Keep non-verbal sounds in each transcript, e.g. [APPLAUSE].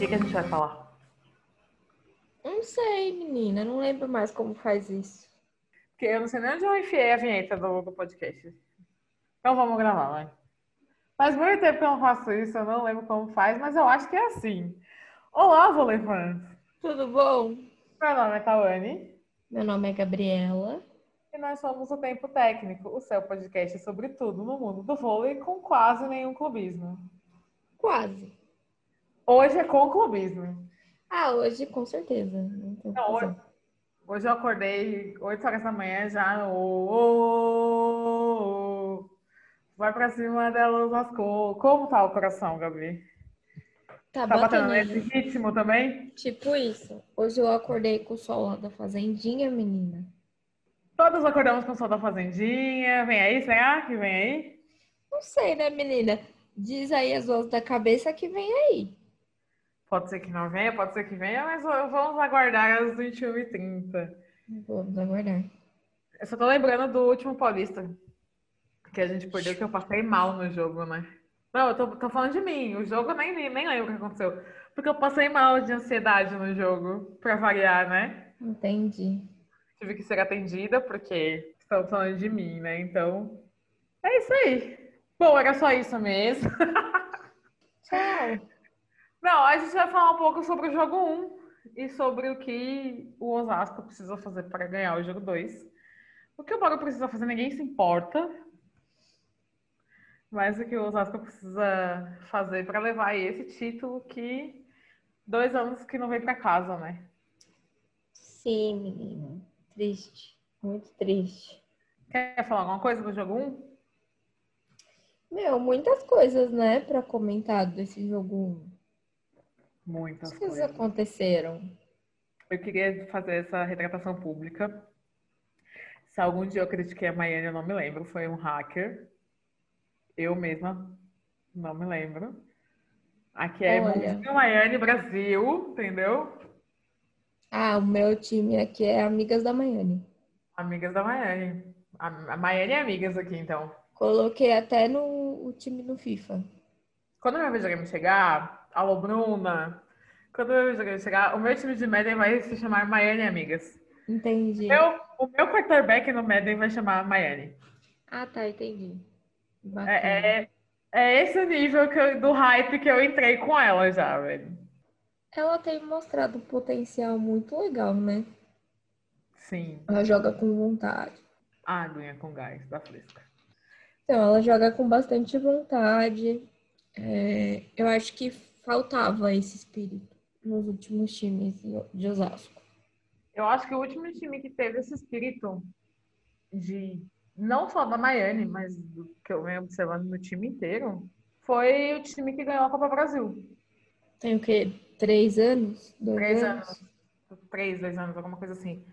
que, que a gente vai falar? Não sei, menina. Não lembro mais como faz isso. Porque eu não sei nem onde eu enfiei a vinheta do, do podcast. Então vamos gravar, vai. Faz muito tempo que eu não faço isso, eu não lembro como faz, mas eu acho que é assim. Olá, Volefãs! Tudo bom? Meu nome é Tawane Meu nome é Gabriela. e nós somos o Tempo Técnico, o seu podcast sobre tudo no mundo do vôlei com quase nenhum clubismo. Quase. Hoje é com clubismo. Ah, hoje com certeza. Não o Não, fazer. hoje, hoje eu acordei 8 horas da manhã já. ô, ô, ô, vai pra cima dela, lascou. Como tá o coração, Gabi? Tá, Tá batendo batendo. nesse ritmo também? Tipo isso. Hoje eu acordei com o sol lá da fazendinha, menina. Todos acordamos com o sol da fazendinha. Vem aí, será que vem aí? Não sei, né, menina? Diz aí as vozes da cabeça que vem aí. Pode ser que não venha, pode ser que venha, mas vamos aguardar às 21h30. Vamos aguardar. Eu só tô lembrando do último Paulista. Que a gente perdeu, que eu passei mal no jogo, né? Não, eu tô, tô falando de mim. O jogo eu nem, nem lembro o que aconteceu. Porque eu passei mal de ansiedade no jogo, pra variar, né? Entendi. Tive que ser atendida, porque estão falando de mim, né? Então, é isso aí. Bom, era só isso mesmo. Tchau. Não, a gente vai falar um pouco sobre o jogo 1 e sobre o que o Osasco precisa fazer para ganhar o jogo 2. O que o Bauru precisa fazer, ninguém se importa. Mas o que o Osasco precisa fazer para levar esse título que dois anos que não vem para casa, né? Sim, menina. Triste. Muito triste. Quer falar alguma coisa do jogo 1? Meu, muitas coisas, né, pra comentar desse jogo. Muitas As coisas coisas. aconteceram. Eu queria fazer essa retratação pública. Se algum dia eu critiquei a Maiane, eu não me lembro. Foi um hacker. Eu mesma não me lembro. Aqui é Olha. Maiane Brasil, entendeu? Ah, o meu time aqui é Amigas da Maiane. Amigas da Maiane. A, Maiane é amigas aqui, então. Coloquei até no o time no FIFA. Quando meu videogame chegar, alô Bruna, quando meu videogame chegar, o meu time de Madden vai se chamar Maiane Amigas. Entendi. Eu, o meu quarterback no Madden vai chamar Maiane. Ah, tá, entendi. É, é, é esse o nível que eu- do hype que eu entrei com ela já, velho. Ela tem mostrado um potencial muito legal, né? Sim. Ela joga com vontade. Aguinha com gás da fresca. Então, ela joga com bastante vontade. É, eu acho que faltava esse espírito nos últimos times de Osasco. Eu acho que o último time que teve esse espírito de não só da Miami, mas do que eu venho observando no time inteiro, foi o time que ganhou a Copa Brasil. Tem o quê? Três anos? Dois Três anos. Três, dois anos, alguma coisa assim.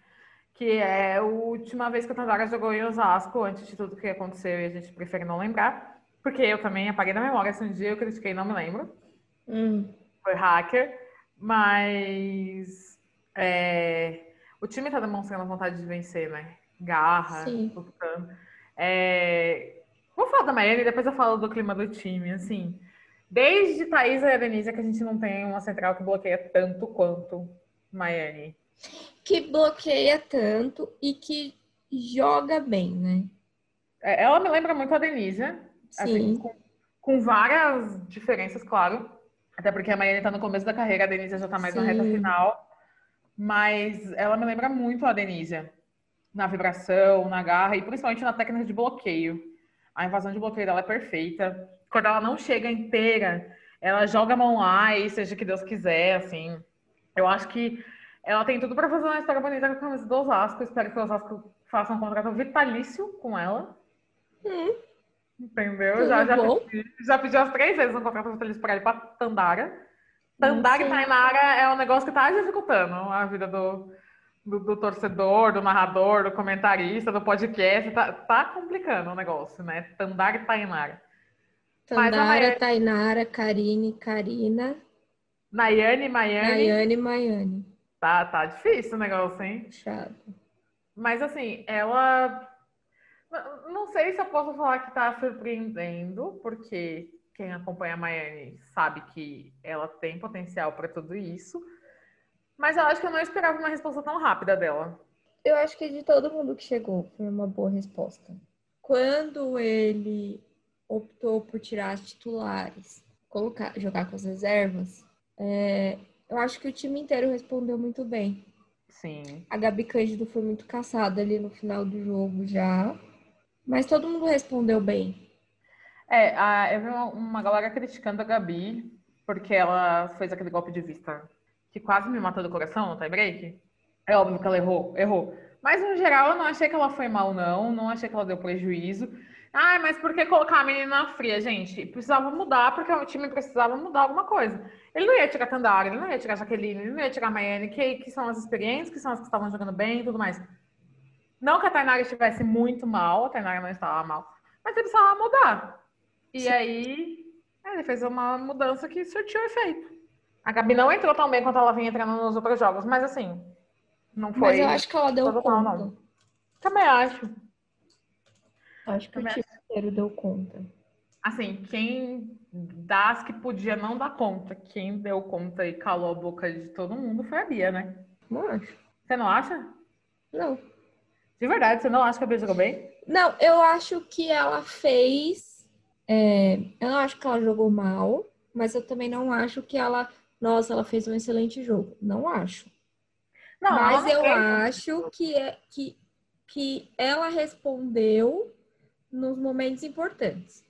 Que é a última vez que o Tandara jogou em Osasco, antes de tudo que aconteceu, e a gente prefere não lembrar. Porque eu também apaguei da memória. Se um dia eu critiquei, não me lembro. Hum, Foi hacker. Mas é, o time tá demonstrando vontade de vencer, né? Garra, lutando. É, vou falar da Miami, depois eu falo do clima do time, assim. Desde Thaís e a Denise que a gente não tem uma central que bloqueia tanto quanto Miami. que bloqueia tanto e que joga bem, né? É, Ela me lembra muito a Denise, assim, Sim. com, com várias diferenças, claro. Até porque a Miami tá no começo da carreira, a Denise já tá mais na reta Sim. final. Mas ela me lembra muito a Denise. Na vibração, na garra e principalmente na técnica de bloqueio. A invasão de bloqueio dela é perfeita. Quando ela não chega inteira, ela joga a mão lá e seja que Deus quiser, assim. Eu acho que ela tem tudo pra fazer uma história bonita com a camisa do Osasco. Espero que o Osasco faça um contrato vitalício com ela. Hum, Entendeu? Tudo Já, já, bom. pedi, já pediu as três vezes um contrato vitalício pra ele pra Tandara. Tandara e. Tainara é um negócio que tá dificultando a vida do, do, do torcedor, do narrador, do comentarista, do podcast. Tá, tá complicando o negócio, né? Tandara e Tainara. Tandara, Maiane- Tainara, Karine, Karina, Nayane, Maiane. Nayane, Maiane. Tá, tá difícil o negócio, hein? Chato. Mas assim, ela. Não sei se eu posso falar que tá surpreendendo, porque quem acompanha a Miami sabe que ela tem potencial para tudo isso. Mas eu acho que eu não esperava uma resposta tão rápida dela. Eu acho que de todo mundo que chegou foi uma boa resposta. Quando ele optou por tirar as titulares, colocar, jogar com as reservas, é, eu acho que o time inteiro respondeu muito bem. Sim. A Gabi Cândido foi muito caçada ali no final do jogo já. Mas todo mundo respondeu bem. É, a, eu vi uma, uma galera criticando a Gabi porque ela fez aquele golpe de vista que quase me matou do coração no tie break. É óbvio que ela errou, errou. Mas no geral eu não achei que ela foi mal, não. Não achei que ela deu prejuízo. Ai, mas por que colocar a menina fria, gente? Precisava mudar, porque o time precisava mudar alguma coisa. Ele não ia tirar Tandara, ele não ia tirar Jaqueline, ele não ia tirar Maiane, que, que são as experientes, que são as que estavam jogando bem e tudo mais. Não que a Tainara estivesse muito mal, a Tainara não estava mal, mas ele precisava mudar. E Sim. aí, ele fez uma mudança que surtiu efeito. A Gabi não entrou tão bem quanto ela vinha entrando nos outros jogos, mas assim, não foi. Mas eu acho que ela deu conta. Não. Também acho. Acho que Também o time inteiro deu conta. Assim, quem das que podia não dar conta, quem deu conta e calou a boca de todo mundo foi a Bia, né? Não acho. Você não acha? Não. De verdade, você não acha que a Bia jogou bem? Não, eu acho que ela fez. É, eu não acho que ela jogou mal, mas eu também não acho que ela. Nossa, ela fez um excelente jogo. Não acho. Não, mas eu fez. acho que, é, que, que ela respondeu nos momentos importantes.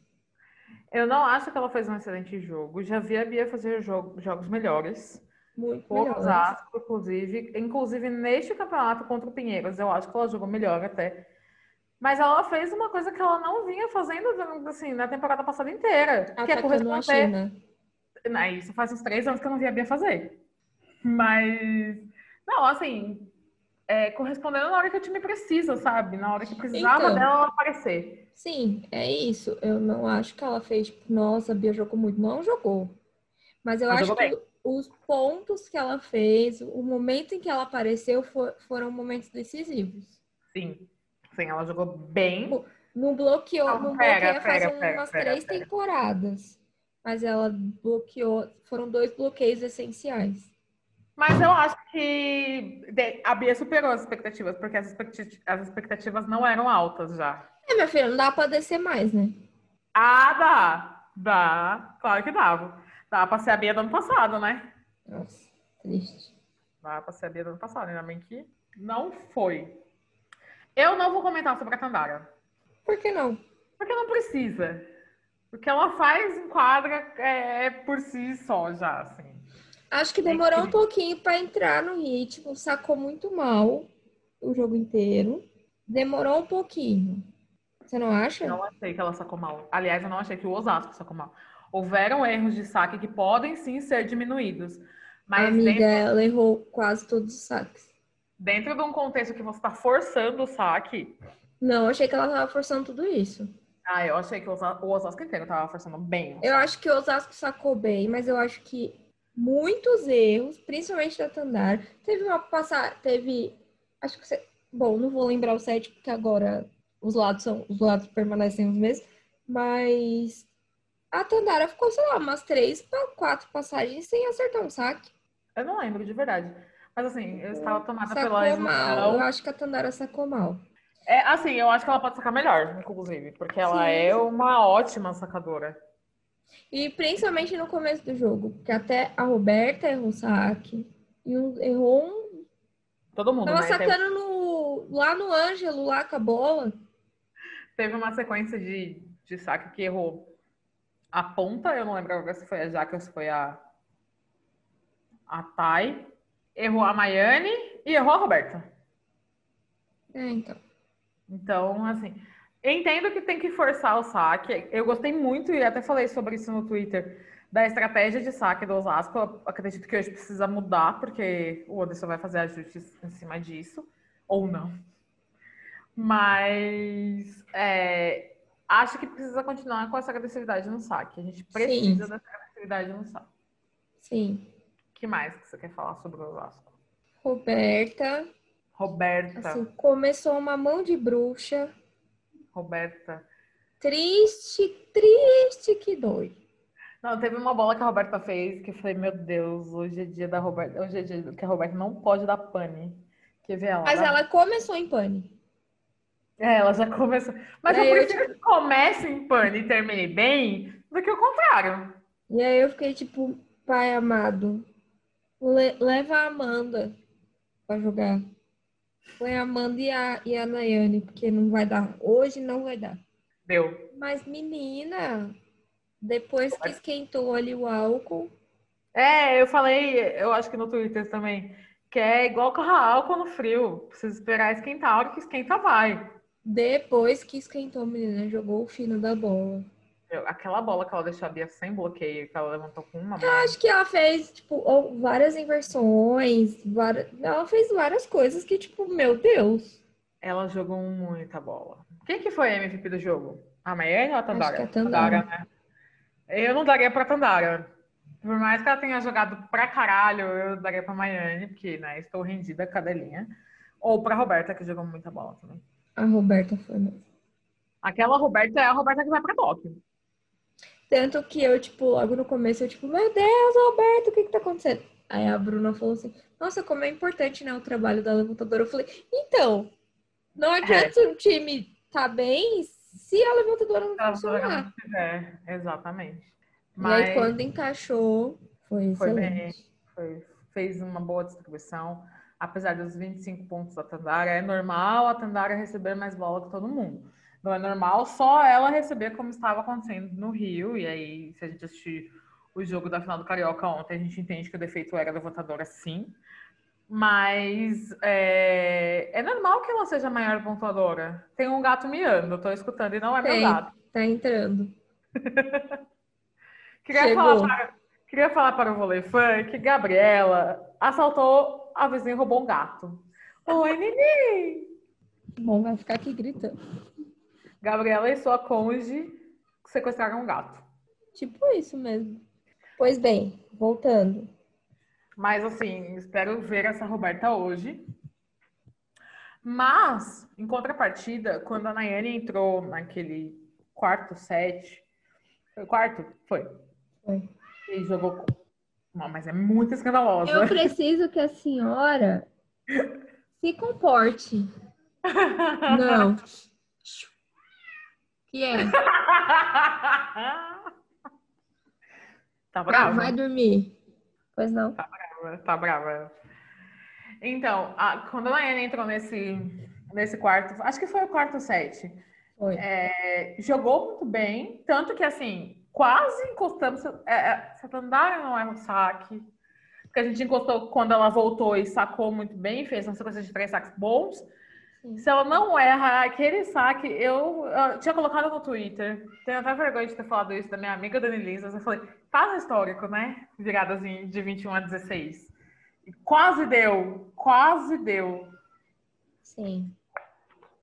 Eu não acho que ela fez um excelente jogo. Já vi a Bia fazer jogo, jogos melhores. Muito melhores. Osasco, inclusive. Inclusive, neste campeonato contra o Pinheiros, eu acho que ela jogou melhor até. Mas ela fez uma coisa que ela não vinha fazendo assim, na temporada passada inteira. Atacando que é corresponder. Não, isso faz uns três anos que eu não vi a Bia fazer. Mas. Não, assim, é, correspondendo na hora que o time precisa, sabe? Na hora que precisava então, dela aparecer. Sim, é isso. Eu não acho que ela fez, tipo, nossa, a Bia jogou muito. Não jogou. Mas eu Mas acho que bem. Os pontos que ela fez, o momento em que ela apareceu for, foram momentos decisivos. Sim. Sim, ela jogou bem. Não bloqueou, não, não pega, bloqueia faz umas três temporadas. Mas ela bloqueou, foram dois bloqueios essenciais. Mas eu acho que a Bia superou as expectativas, porque as expectativas não eram altas já. É, minha filha, não dá pra descer mais, né? Ah, dá. Dá. Claro que dava. Dá pra ser a Bia do ano passado, né? Nossa, triste. Dá pra ser a Bia do ano passado, ainda bem que não foi. Eu não vou comentar sobre a Tandara. Por que não? Porque não precisa. Porque ela faz enquadra é, por si só já, assim. Acho que demorou um pouquinho para entrar no ritmo, sacou muito mal o jogo inteiro. Demorou um pouquinho. Você não acha? Não achei que ela sacou mal. Aliás, eu não achei que o Osasco sacou mal. Houveram erros de saque que podem sim ser diminuídos. Mas Amiga, dentro... ela errou quase todos os saques. Dentro de um contexto que você está forçando o saque. Não, achei que ela estava forçando tudo isso. Ah, eu achei que o Osasco inteiro estava forçando bem. Eu acho que o Osasco sacou bem, mas eu acho que muitos erros, principalmente da Tandar. Teve uma passada, teve, acho que você, bom, não vou lembrar o set porque agora os lados são, os lados permanecem os mesmos, mas a Tandara ficou, sei lá, umas três para quatro passagens sem acertar um saque. Eu não lembro de verdade. Mas assim, eu estava tomada sacou pela emoção. Mal. Eu acho que a Tandara sacou mal. É, assim, eu acho que ela pode sacar melhor, inclusive, porque ela Sim. é uma ótima sacadora. E principalmente no começo do jogo, porque até a Roberta errou o saque. E um, errou um. Todo mundo. Tava né? sacando no, lá no Ângelo, lá com a bola. Teve uma sequência de, de saque que errou a ponta, eu não lembro agora se foi a Jaque ou se foi a. A Thay. Errou a Maiane e errou a Roberta. É, então. Então, assim. Entendo que tem que forçar o saque. Eu gostei muito, e até falei sobre isso no Twitter, da estratégia de saque do Osasco. Eu acredito que hoje precisa mudar, porque o Anderson vai fazer ajustes em cima disso, ou não. Mas é, acho que precisa continuar com essa agressividade no saque. A gente precisa Sim. dessa agressividade no saque. Sim. O que mais que você quer falar sobre o Osasco? Roberta. Roberta. Assim, começou uma mão de bruxa Roberta. Triste, triste que dói. Não, teve uma bola que a Roberta fez que eu falei, meu Deus, hoje é dia da Roberta. Hoje é dia que a Roberta não pode dar pane. Quer ver ela? Mas ela começou em pane. É, ela já começou. Mas eu aí eu, prefiro que comece em pane e termine bem do que o contrário. E aí eu fiquei tipo, pai amado, le- leva a Amanda pra jogar. Põe a Amanda e a, e a Nayane, porque não vai dar. Hoje não vai dar. Deu. Mas, menina, depois que esquentou ali o álcool, É, eu falei, eu acho que no Twitter também, que é igual carrar álcool no frio. Precisa esperar esquentar, a hora que esquenta, vai. Depois que esquentou, menina, jogou o fino da bola. Eu- aquela bola que ela deixou a Bia sem bloqueio, que ela levantou com uma mão. Acho que ela fez, tipo, várias inversões, várias... ela fez várias coisas que, tipo, meu Deus. Ela jogou muita bola. Quem que foi a MVP do jogo? A Maiane ou a Tandara? que é a Tandara. né? Eu não daria pra Tandara. Por mais que ela tenha jogado pra caralho, eu daria pra Maiane, porque, né, estou rendida a cadelinha. Ou pra Roberta, que jogou muita bola também. A Roberta foi mesmo. Aquela Roberta é a Roberta que vai pra Tóquio. Tanto que eu, tipo, logo no começo, eu, tipo, meu Deus, Roberto, o que que tá acontecendo? Aí a Bruna falou assim, nossa, como é importante, né, o trabalho da levantadora. Eu falei, então, não adianta o time tá bem se a levantadora não Ela funcionar. É, exatamente. E Mas aí, quando encaixou, foi Foi bem. excelente. foi- fez uma boa distribuição. Apesar dos 25 pontos da Tandara, é normal a Tandara receber mais bola que todo mundo. Não é normal só ela receber como estava acontecendo no Rio. E aí, se a gente assistir o jogo da final do Carioca ontem, a gente entende que o defeito era levantadora sim. Mas é, é normal que ela seja a maior pontuadora. Tem um gato miando, eu tô escutando e não é Tem. meu gato. Tá entrando. [LAUGHS] Queria Chegou. falar, para, queria falar para o vôlei fã que Gabriela assaltou a vizinha e roubou um gato. Oi, Nini! Bom, vai ficar aqui gritando. Gabriela e sua cônjuge sequestraram um gato. Tipo isso mesmo. Pois bem, voltando. Mas, assim, espero ver essa Roberta hoje. Mas, em contrapartida, quando a Nayane entrou naquele quarto set... Foi quarto? Foi. Foi. E jogou... mas é muito escandalosa. Eu preciso que a senhora se comporte. [LAUGHS] Não. Que é? tá brava? vai dormir. Pois não. Tá brava. Então, a- quando a Nayane entrou nesse, nesse quarto, acho que foi o quarto set, é, jogou muito bem, tanto que, assim, quase encostamos. É, é, não é um saque, porque a gente encostou quando ela voltou e sacou muito bem, fez uma sequência de três saques bons. Sim. Se ela não erra aquele saque, eu, eu tinha colocado no Twitter. Tenho até vergonha de ter falado isso da minha amiga Dani Lisa. Eu falei, faz histórico, né? Viradas de 21 a 16. E quase deu, quase deu. Sim.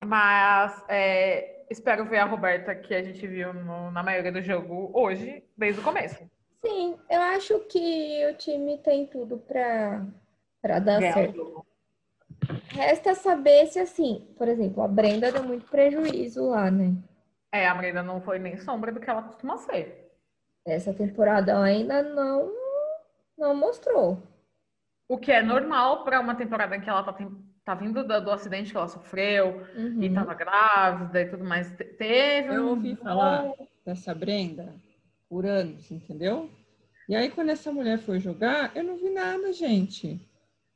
Mas é, espero ver a Roberta que a gente viu no- na maioria do jogo hoje, desde o começo. Sim, eu acho que o time tem tudo pra, pra dar o certo. Resta saber se, assim, por exemplo, a Brenda deu muito prejuízo lá, né? É, a Brenda não foi nem sombra do que ela costuma ser. Essa temporada ela ainda não, não mostrou. O que é normal para uma temporada em que ela tá, tem- tá vindo do, do acidente que ela sofreu. Uhum. e tava grávida e tudo mais. Te- Teve Eu ouvi falar dessa Brenda por anos, entendeu? E aí, quando essa mulher foi jogar, eu não vi nada, gente.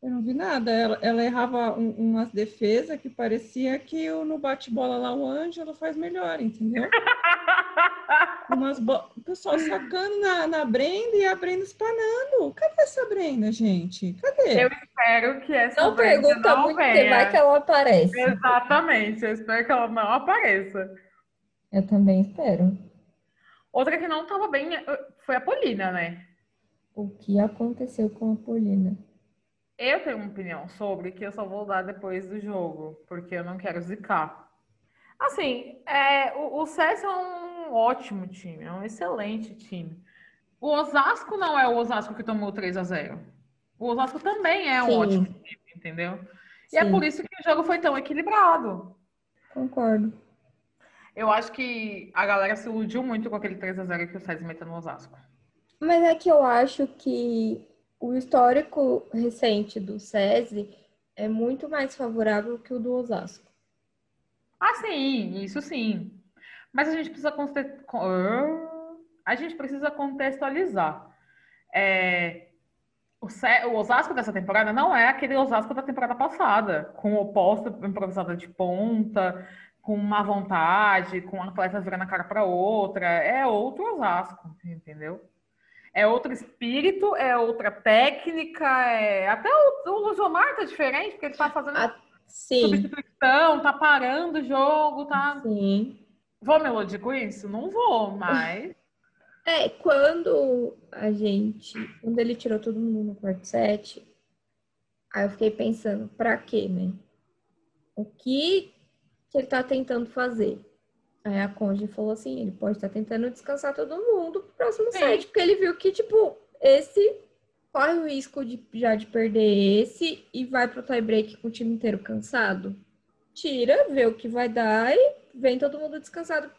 Eu não vi nada. Ela, ela errava um- umas defesas que parecia que o- no bate-bola lá o Ângelo faz melhor, entendeu? [LAUGHS] Umas bo... O pessoal sacando na, na Brenda e a Brenda espanando. Cadê essa Brenda, gente? Cadê? Eu espero que essa Não Brenda pergunta não muito, venha. vai que ela aparece. Exatamente, eu espero que ela não apareça. Eu também espero. Outra que não tava bem eh, foi a Polina, né? O que aconteceu com a Polina? Eu tenho uma opinião sobre que eu só vou dar depois do jogo, porque eu não quero zicar. Assim, é, o, o César é um ótimo time, é um excelente time. O Osasco não é o Osasco que tomou 3 a 0 O Osasco também é um Sim. ótimo time, entendeu? E é Sim. por isso que o jogo foi tão equilibrado. Concordo. Eu acho que a galera se iludiu muito com aquele 3 a 0 que o César meteu no Osasco. Mas é que eu acho que o histórico recente do SESI é muito mais favorável que o do Osasco. Ah, sim, isso sim. Mas a gente precisa a gente precisa contextualizar. É, o, Osasco dessa temporada não é aquele Osasco da temporada passada, com o oposto improvisado de ponta, com má vontade, com um atleta virando a cara para outra. É outro Osasco, entendeu? É outro espírito, é outra técnica, é... até o, o Luzomar tá diferente, porque ele tá fazendo Ah, Sim, substituição, tá parando o jogo, tá. sim. Vou melodir com isso? Não vou, mas. É, quando a gente. Quando ele tirou todo mundo no quarto set, aí eu fiquei pensando, pra quê, né? O que, que ele tá tentando fazer? Aí a Conde falou assim: ele pode estar tentando descansar todo mundo pro próximo Sim. set, porque ele viu que, tipo, esse corre o risco de já de perder esse e vai pro tie-break com o time inteiro cansado. Tira, vê o que vai dar e vem todo mundo descansado.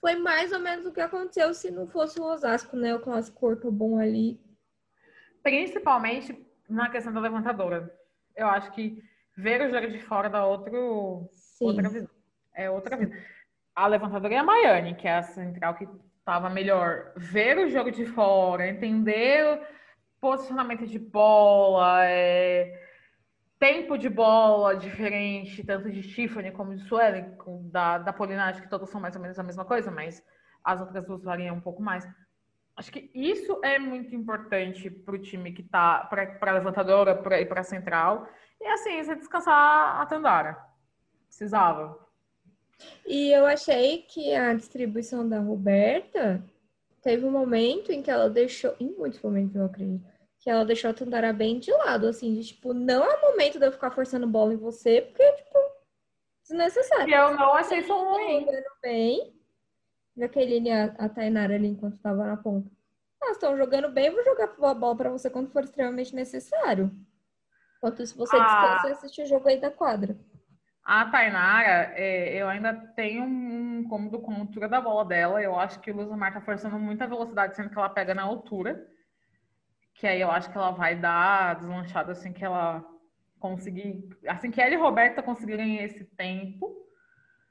Foi mais ou menos o que aconteceu se não fosse o Osasco, né? O clássico corpo bom ali. Principalmente na questão da levantadora. Eu acho que ver o jogo de fora dá outro, Sim. outra visão. É outra visão. A levantadora Maiane, que é a central que estava melhor. Ver o jogo de fora, entender posicionamento de bola, é, tempo de bola diferente, tanto de Tiffany como de Suelen, da, da Polina, acho que todas são mais ou menos a mesma coisa, mas as outras duas variam um pouco mais. Acho que isso é muito importante para o time que tá, para a levantadora e para a central. E assim, você descansar a Tandara. Precisava. E eu achei que a distribuição da Roberta teve um momento em que ela deixou, em muitos momentos eu acredito, que ela deixou a Tandara bem de lado, assim, de tipo, não é o momento de eu ficar forçando bola em você, porque, tipo, desnecessário. E eu não achei isso ruim. bem. Jaqueline e a, a Tainara ali enquanto estava na ponta. Elas estão jogando bem, eu vou jogar a bola para você quando for extremamente necessário. Enquanto isso, você Ah. descansa e assiste o jogo aí da quadra. A Tainara, é, eu ainda tenho um incômodo com a altura da bola dela. Eu acho que o Luzamar tá forçando muita velocidade, sendo que ela pega na altura. Que aí eu acho que ela vai dar deslanchada assim que ela conseguir. Assim que ela e Roberta conseguirem esse tempo.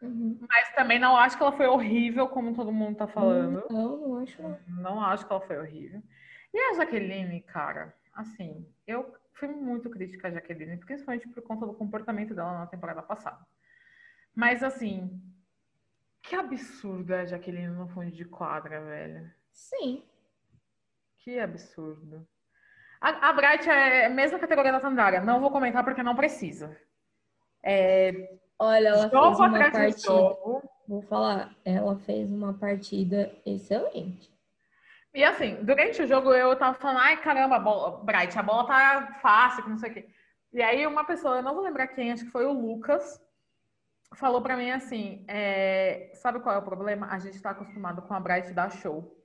Uhum. Mas também não acho que ela foi horrível, como todo mundo tá falando. Não, não acho. Não acho que ela foi horrível. E a Jaqueline, cara, assim, eu fui muito crítica à Jaqueline, principalmente por conta do comportamento dela na temporada passada. Mas, assim, que absurdo é a Jaqueline no fundo de quadra, velho. Sim. Que absurdo. A, a Bright é a mesma categoria da Tandara. Não vou comentar porque não precisa. É, Olha, ela jogo fez uma partida. jogo. Vou falar, ela fez uma partida excelente. E assim, durante o jogo eu tava falando, ai caramba, a bola, Bright, a bola tá fácil, que não sei o quê. E aí uma pessoa, eu não vou lembrar quem, acho que foi o Lucas, falou pra mim assim, é, sabe qual é o problema? A gente tá acostumado com a Bright dar show.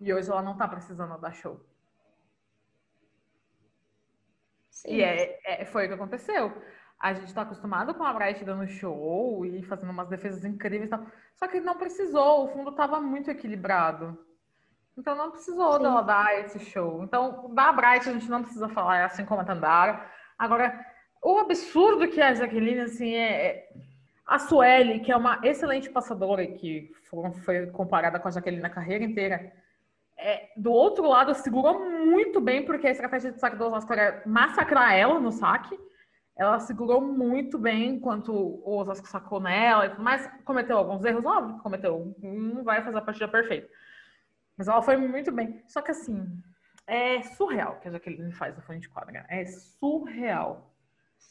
E hoje ela não tá precisando dar show. Sim. E é, é- foi o que aconteceu. A gente tá acostumado com a Bright dando show e fazendo umas defesas incríveis tal. Só que não precisou, o fundo tava muito equilibrado. Então não precisou Sim. dela dar esse show. Então, da Bright a gente não precisa falar, é assim como a Tandara. Agora, o absurdo que é a Jaqueline, assim, é. A Sueli, que é uma excelente passadora, e que foi, comparada com a Jaqueline na carreira inteira, é, do outro lado, segurou muito bem, porque a estratégia de saque do Osasco era massacrar ela no saque. Ela segurou muito bem enquanto o Osasco sacou nela mais. Cometeu alguns erros, óbvio que cometeu. Não vai fazer a partida perfeita. Mas ela foi muito bem. Só que assim, é surreal o que a Jaqueline faz no fundo de quadra. É surreal.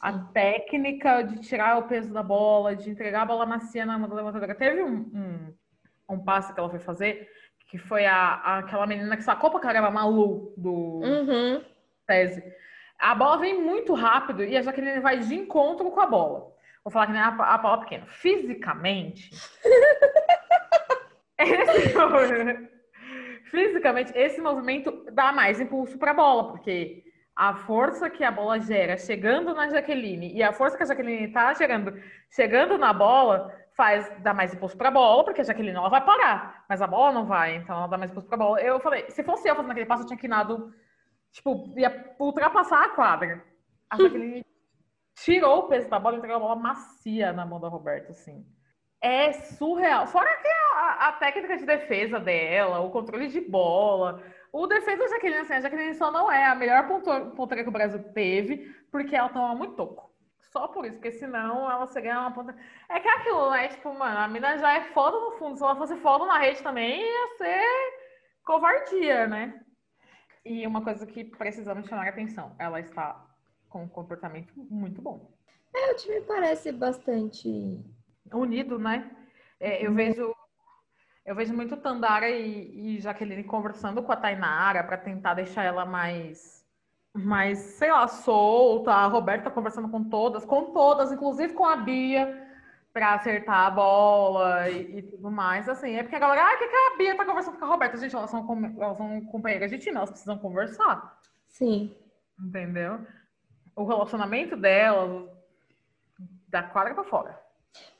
A técnica de tirar o peso da bola, de entregar a bola macia na levantadora. Teve um, um, um passe que ela foi fazer, que foi a, a- aquela menina que sacou pra caramba, a Malu, do Uhum. tese. A bola vem muito rápido e a Jaqueline vai de encontro com a bola. Vou falar que nem a, a Paula pequena. Fisicamente. [LAUGHS] esse, [LAUGHS] fisicamente, esse movimento dá mais impulso para a bola, porque a força que a bola gera chegando na Jaqueline e a força que a Jaqueline está gerando chegando na bola faz dar mais impulso para a bola, porque a Jaqueline ela vai parar, mas a bola não vai, então ela dá mais impulso para a bola. Eu falei, se fosse eu fazendo aquele passo, eu tinha que nado, tipo, ia ultrapassar a quadra. A [LAUGHS] Jaqueline tirou o peso da bola e entregou a bola macia na mão da Roberta, assim. É surreal. Fora que a, a, técnica de defesa dela, o controle de bola, o defesa da Jaqueline, assim, a Jaqueline só não é a melhor ponteira que o Brasil teve, porque ela toma muito toco. Só por isso, porque senão ela seria uma ponta. É que é aquilo, né? Tipo, mano, a mina já é foda no fundo. Se ela fosse foda na rede também, ia ser covardia, né? E uma coisa que precisamos chamar a atenção: ela está com um comportamento muito bom. É, o time parece bastante unido, né? É, eu vejo eu vejo muito Tandara e, e Jaqueline conversando com a Tainara para tentar deixar ela mais mais, sei lá, solta. A Roberta conversando com todas, com todas, inclusive com a Bia, para acertar a bola e, e, tudo mais. Assim, é porque a galera, ah, que, que a Bia tá conversando com a Roberta? Gente, elas são, elas são companheiras de time, elas precisam conversar. Sim. Entendeu? O relacionamento delas da quadra para fora.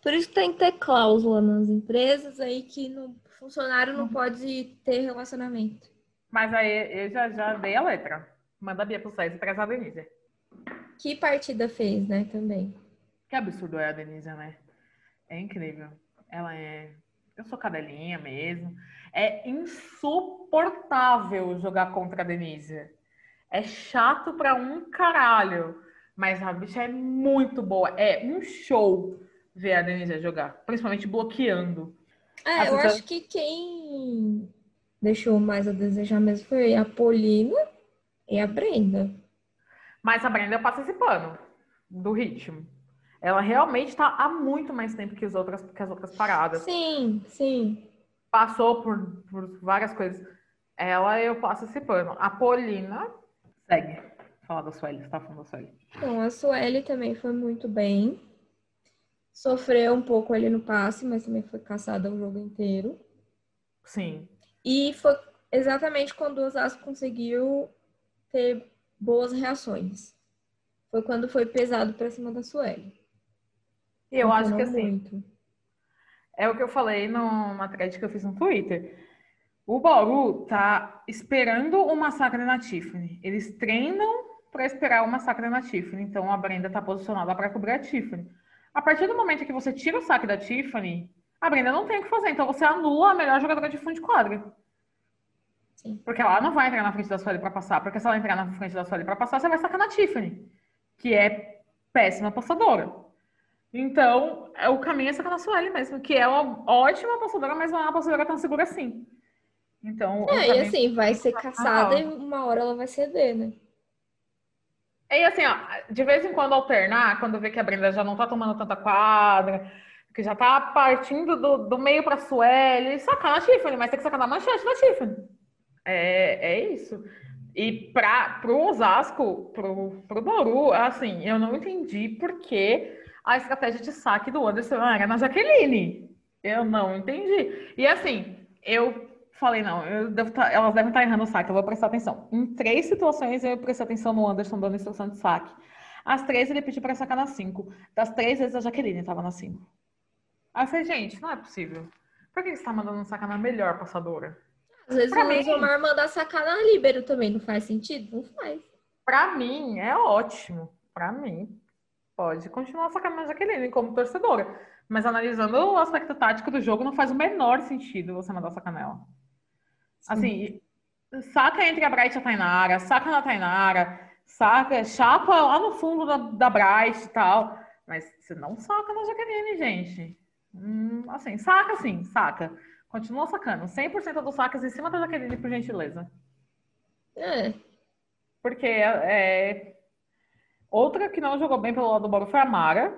Por isso tem que ter cláusula nas empresas aí que no funcionário não pode ter relacionamento. Mas aí eu já, já dei a letra. Manda a Bia pro César e traz a Denise. Que partida fez, né, também. Que absurdo é a Denise, né? É incrível. Ela é. Eu sou cadelinha mesmo. É insuportável jogar contra a Denise. É chato pra um caralho. Mas a bicha é muito boa. É um show ver a Denise jogar. Principalmente bloqueando. É, eu acho que quem deixou mais a desejar mesmo foi a Polina e a Brenda. Mas a Brenda passa esse pano do ritmo. Ela realmente está há muito mais tempo que as outras, que as outras paradas. Sim, sim. Passou por, por várias coisas. Ela, eu passo esse pano. A Polina segue. Fala da Sueli, você tá falando da Sueli. Então, a Sueli também foi muito bem. Sofreu um pouco ali no passe, mas também foi caçada o jogo inteiro. Sim. E foi exatamente quando o Osasco conseguiu ter boas reações. Foi quando foi pesado para cima da Sueli. Eu acho que assim. Muito. É o que eu falei numa thread que eu fiz no Twitter. O Bauru tá esperando o massacre na Tiffany. Eles treinam para esperar o massacre na Tiffany. Então a Brenda tá posicionada para cobrir a Tiffany. A partir do momento que você tira o saque da Tiffany, a Brenda não tem o que fazer. Então você anula a melhor jogadora de fundo de quadra. Sim. Porque ela não vai entrar na frente da Sueli para passar. Porque se ela entrar na frente da Sueli para passar, você vai sacar na Tiffany, que é péssima passadora. Então, é, o caminho é sacar na Sueli mesmo, que é uma ótima passadora, mas não é uma passadora tão segura assim. Então, é, e assim, vai ser caçada e uma hora ela vai ceder, né? E assim, ó, de vez em quando alternar, quando vê que a Brenda já não tá tomando tanta quadra, que já tá partindo do, do meio pra Sueli, sacar na Tiffany, mas tem que sacar na manchete da Tiffany. É, é isso. E para o Osasco, para o Bauru, assim, eu não entendi por que a estratégia de saque do Anderson era na Jaqueline. Eu não entendi. E assim, eu falei, não, eu devo tá, elas devem estar errando o saque, eu vou prestar atenção. Em três situações eu prestei atenção no Anderson dando instrução de saque. As três ele pediu para sacar na cinco. Das três vezes a Jaqueline estava na cinco. Aí eu falei, gente, não é possível. Por que você está mandando sacar na melhor passadora? Às vezes pra o mim, Omar mandar sacar na Libero também, não faz sentido? Não faz. Pra mim, é ótimo. Pra mim, pode continuar sacando a Jaqueline como torcedora. Mas analisando o aspecto tático do jogo, não faz o menor sentido você mandar sacar nela. Assim, saca entre a Bright e a Tainara, saca na Tainara, saca, chapa lá no fundo da, da Bright e tal. Mas você não saca na Jaqueline, gente. Hum, assim, saca sim, saca. Continua sacando. 100% dos saques em cima da Jaqueline, por gentileza. É. Porque é... outra que não jogou bem pelo lado do Boro foi a Mara,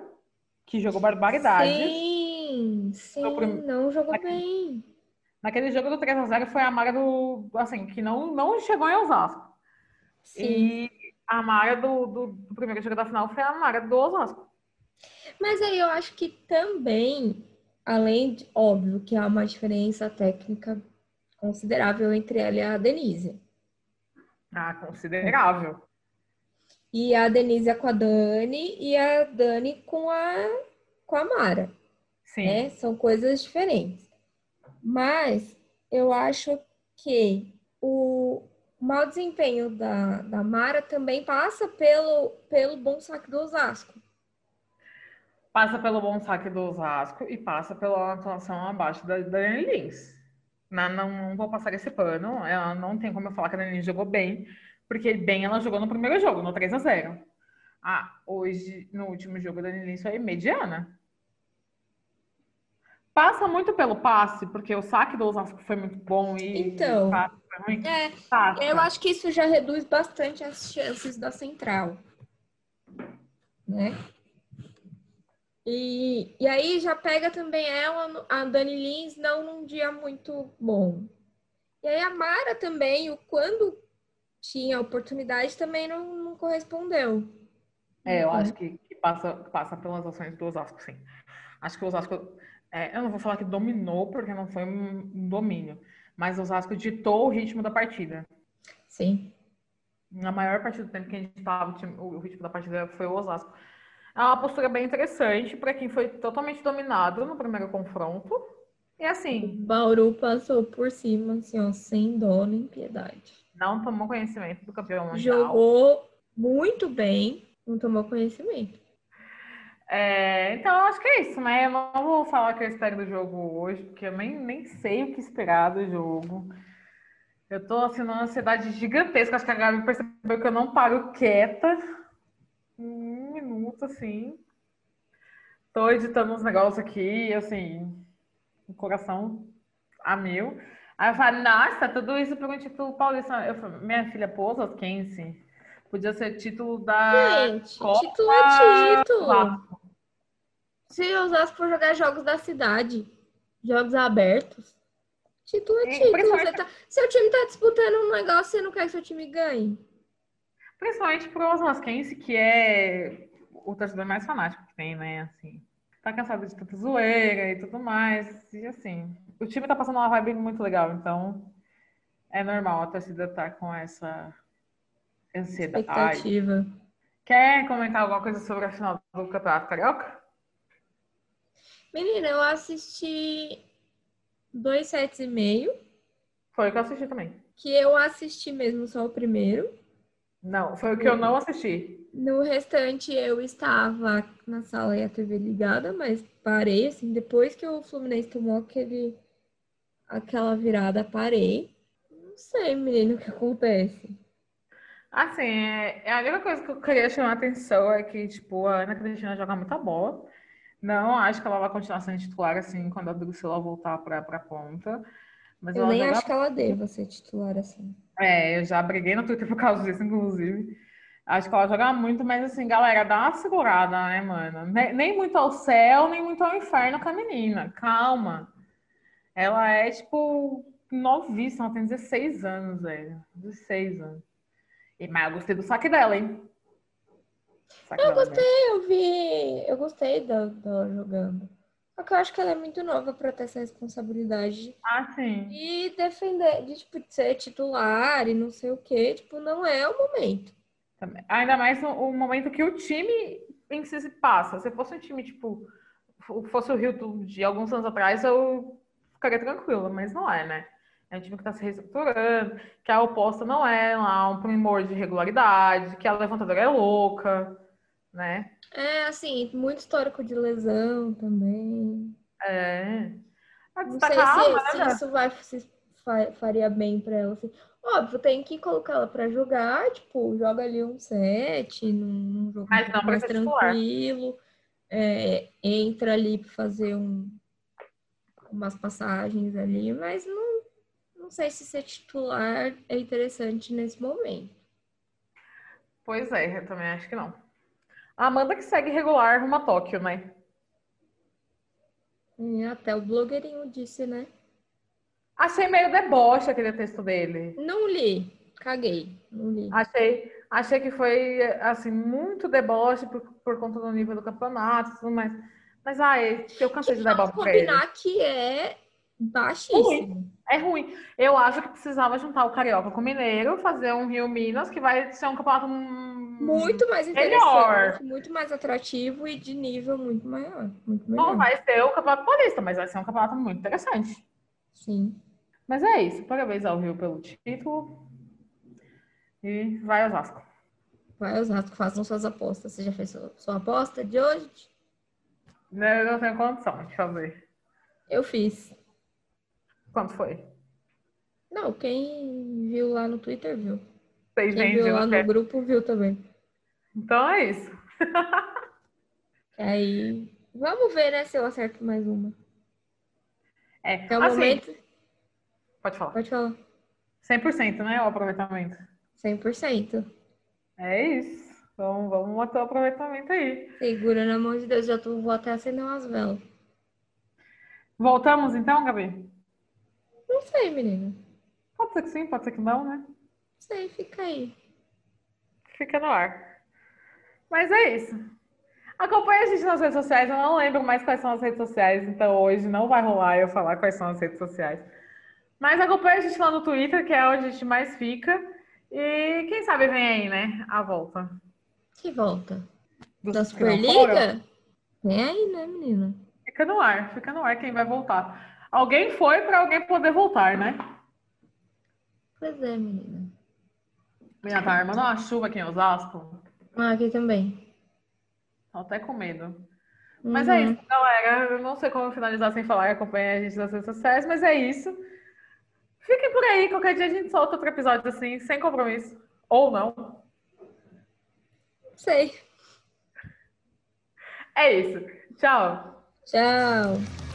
que jogou barbaridade. Sim, sim, prim... não jogou bem. Naquele jogo do 3x0 foi a Mara do. Assim, que não, não chegou em Osasco. Sim. E a Mara do, do, do primeiro jogo da final foi a Mara do Osasco. Mas aí eu acho que também além de, óbvio, que há uma diferença técnica considerável entre ela e a Denise. Ah, considerável. E a Denise é com a Dani e a Dani com a, com a Mara. Sim. né? São coisas diferentes. Mas eu acho que o mau desempenho da, da Mara também passa pelo, pelo bom saque do Osasco. Passa pelo bom saque do Osasco e passa pela atuação abaixo da da Dani Lins. Não, não, não vou passar esse pano. Ela não tem como eu falar que a Dani Lins jogou bem, porque bem ela jogou no primeiro jogo, no 3 a 0 Ah, hoje, no último jogo, a Dani Lins foi mediana. Passa muito pelo passe, porque o saque do Osasco foi muito bom e Então. o passe foi ruim. É, Passa. eu acho que isso já reduz bastante as chances da central. Né? E, e aí já pega também ela, a Dani Lins, não num dia muito bom. E aí a Mara também, o quando tinha oportunidade, também não, não correspondeu. É, eu Uhum. acho que, que passa, passa pelas ações do Osasco, sim. Acho que o Osasco, é, eu não vou falar que dominou, porque não foi um, um domínio, mas o Osasco ditou o ritmo da partida. Sim. Na maior parte do tempo que a gente estava, o, o ritmo da partida foi o Osasco. É uma postura bem interessante para quem foi totalmente dominado no primeiro confronto. E assim, Bauru passou por cima, assim, ó, sem dó nem piedade. não tomou conhecimento do campeão mundial. Jogou muito bem, não tomou conhecimento. É, então, acho que é isso, né? Eu não vou falar o que eu espero do jogo hoje, porque eu nem, nem sei o que esperar do jogo. Eu tô assim numa ansiedade gigantesca. Acho que a Gabi percebeu que eu não paro quieta. Um minuto, assim. Tô editando uns negócios aqui, assim, o coração a mil. Aí eu falo, nossa, tudo isso por um título paulista. Eu falo, minha filha, pô, Kense, podia ser título da Gente, Copa título é título. Se o Osasco for jogar jogos da cidade, jogos abertos, título é É, título. tá- seu time tá disputando um negócio, você não quer que seu time ganhe. Principalmente pro Osasquense, que é o torcedor mais fanático que tem, né? Assim, tá cansado de tanta zoeira e tudo mais. E assim, o time tá passando uma vibe muito legal, então é normal a torcida estar com essa ansiedade. Expectativa. Quer comentar alguma coisa sobre a final do Campeonato Carioca? Menina, eu assisti dois sets e meio, Foi o que eu assisti também. que eu assisti mesmo só o primeiro. Não, foi o que eu não assisti. No restante, eu estava na sala e a TV ligada, mas parei, assim, depois que o Fluminense tomou aquele, aquela virada, parei. Não sei, menino, o que acontece. Assim, é, é a única coisa que eu queria chamar a atenção é que, tipo, a Ana Cristina joga muita bola. Não acho que ela vai continuar sendo titular, assim, quando a Drusila voltar pra, pra ponta. Mas Eu nem acho que ela deva ser titular assim. É, eu já briguei no Twitter por causa disso, inclusive. Acho que ela joga muito, mas assim, galera, dá uma segurada, né, mano? Ne- Nem muito ao céu, nem muito ao inferno com a menina. Calma. Ela é, tipo, novíssima, ela tem 16 anos, velho. 16 anos. E, mas eu gostei do saque dela, hein? Eu gostei, eu vi, eu gostei da- dela jogando. Só que eu acho que ela é muito nova pra ter essa responsabilidade Ah, sim. de defender, de tipo, de ser titular e não sei o quê. Tipo, não é o momento. Também. Ainda mais no, o momento que o time em si se passa. Se fosse um time, tipo, fosse o Rio de alguns anos atrás, eu ficaria tranquila, mas não é, né? É um time que está se reestruturando, que a oposta não é lá um primor de regularidade, que a levantadora é louca, né? É, assim, muito histórico de lesão também. É. A Não sei destacar, se, né, se isso vai, se fa- faria bem pra ela. Assim. Óbvio, tem que colocar ela pra jogar, tipo, joga ali um set, num, num jogo Mas não mais tranquilo. É, entra ali pra fazer um, umas passagens ali, mas não, não sei se ser titular é interessante nesse momento. Pois é, eu também acho que não. A Amanda que segue regular rumo a Tóquio, né? Até o blogueirinho disse, né? Achei meio deboche aquele texto dele. Não li, caguei, não li. Achei, achei que foi assim muito deboche por, por conta do nível do campeonato e tudo mais. Mas ai, eu cansei de dar bola pra ele. combinar que é baixíssimo. É ruim. Eu acho que precisava juntar o Carioca com o Mineiro, fazer um Rio Minas, que vai ser um campeonato muito mais interessante, muito mais atrativo e de nível muito maior. Muito melhor. Não vai ser o Campeonato Paulista, mas vai ser um campeonato muito interessante. Sim. Mas é isso. Parabéns ao Rio pelo título. E vai Osasco. Vai Osasco, façam suas apostas. Você já fez sua, sua aposta de hoje? Eu não tenho condição de fazer. Eu fiz. Quanto foi? Não, quem viu lá no Twitter viu. Vocês quem viu lá no grupo viu também. Então é isso. [LAUGHS] Aí, vamos ver, né, se eu acerto mais uma. É, Até o assim, momento. Pode falar. Pode falar. 100%, né, o aproveitamento? 100%. É isso. Então, vamos manter o aproveitamento aí. Segura na mão de Deus, já tô, vou até acender umas velas. Voltamos então, Gabi? Não sei, menina. Pode ser que sim, pode ser que não, né? Não sei, fica aí. Fica no ar. Mas é isso. Acompanhe a gente nas redes sociais. Eu não lembro mais quais são as redes sociais, então hoje não vai rolar eu falar quais são as redes sociais. Mas acompanhe a gente lá no Twitter, que é onde a gente mais fica. E quem sabe vem aí, né? A volta. Que volta? Dos da Superliga? Vem aí, né, menina? Fica no ar, fica no ar quem vai voltar. Alguém foi para alguém poder voltar, né? Pois é, menina. Menina, tá armando uma chuva aqui em Osasco. Ah, aqui também. Tô até com medo. Uhum. Mas é uhum. isso, galera. Eu não sei como finalizar sem falar e acompanhar a gente nas redes sociais, mas é isso. Fiquem por aí. Qualquer dia a gente solta outro episódio assim, sem compromisso. Ou não. Sei. É isso. Tchau. Tchau.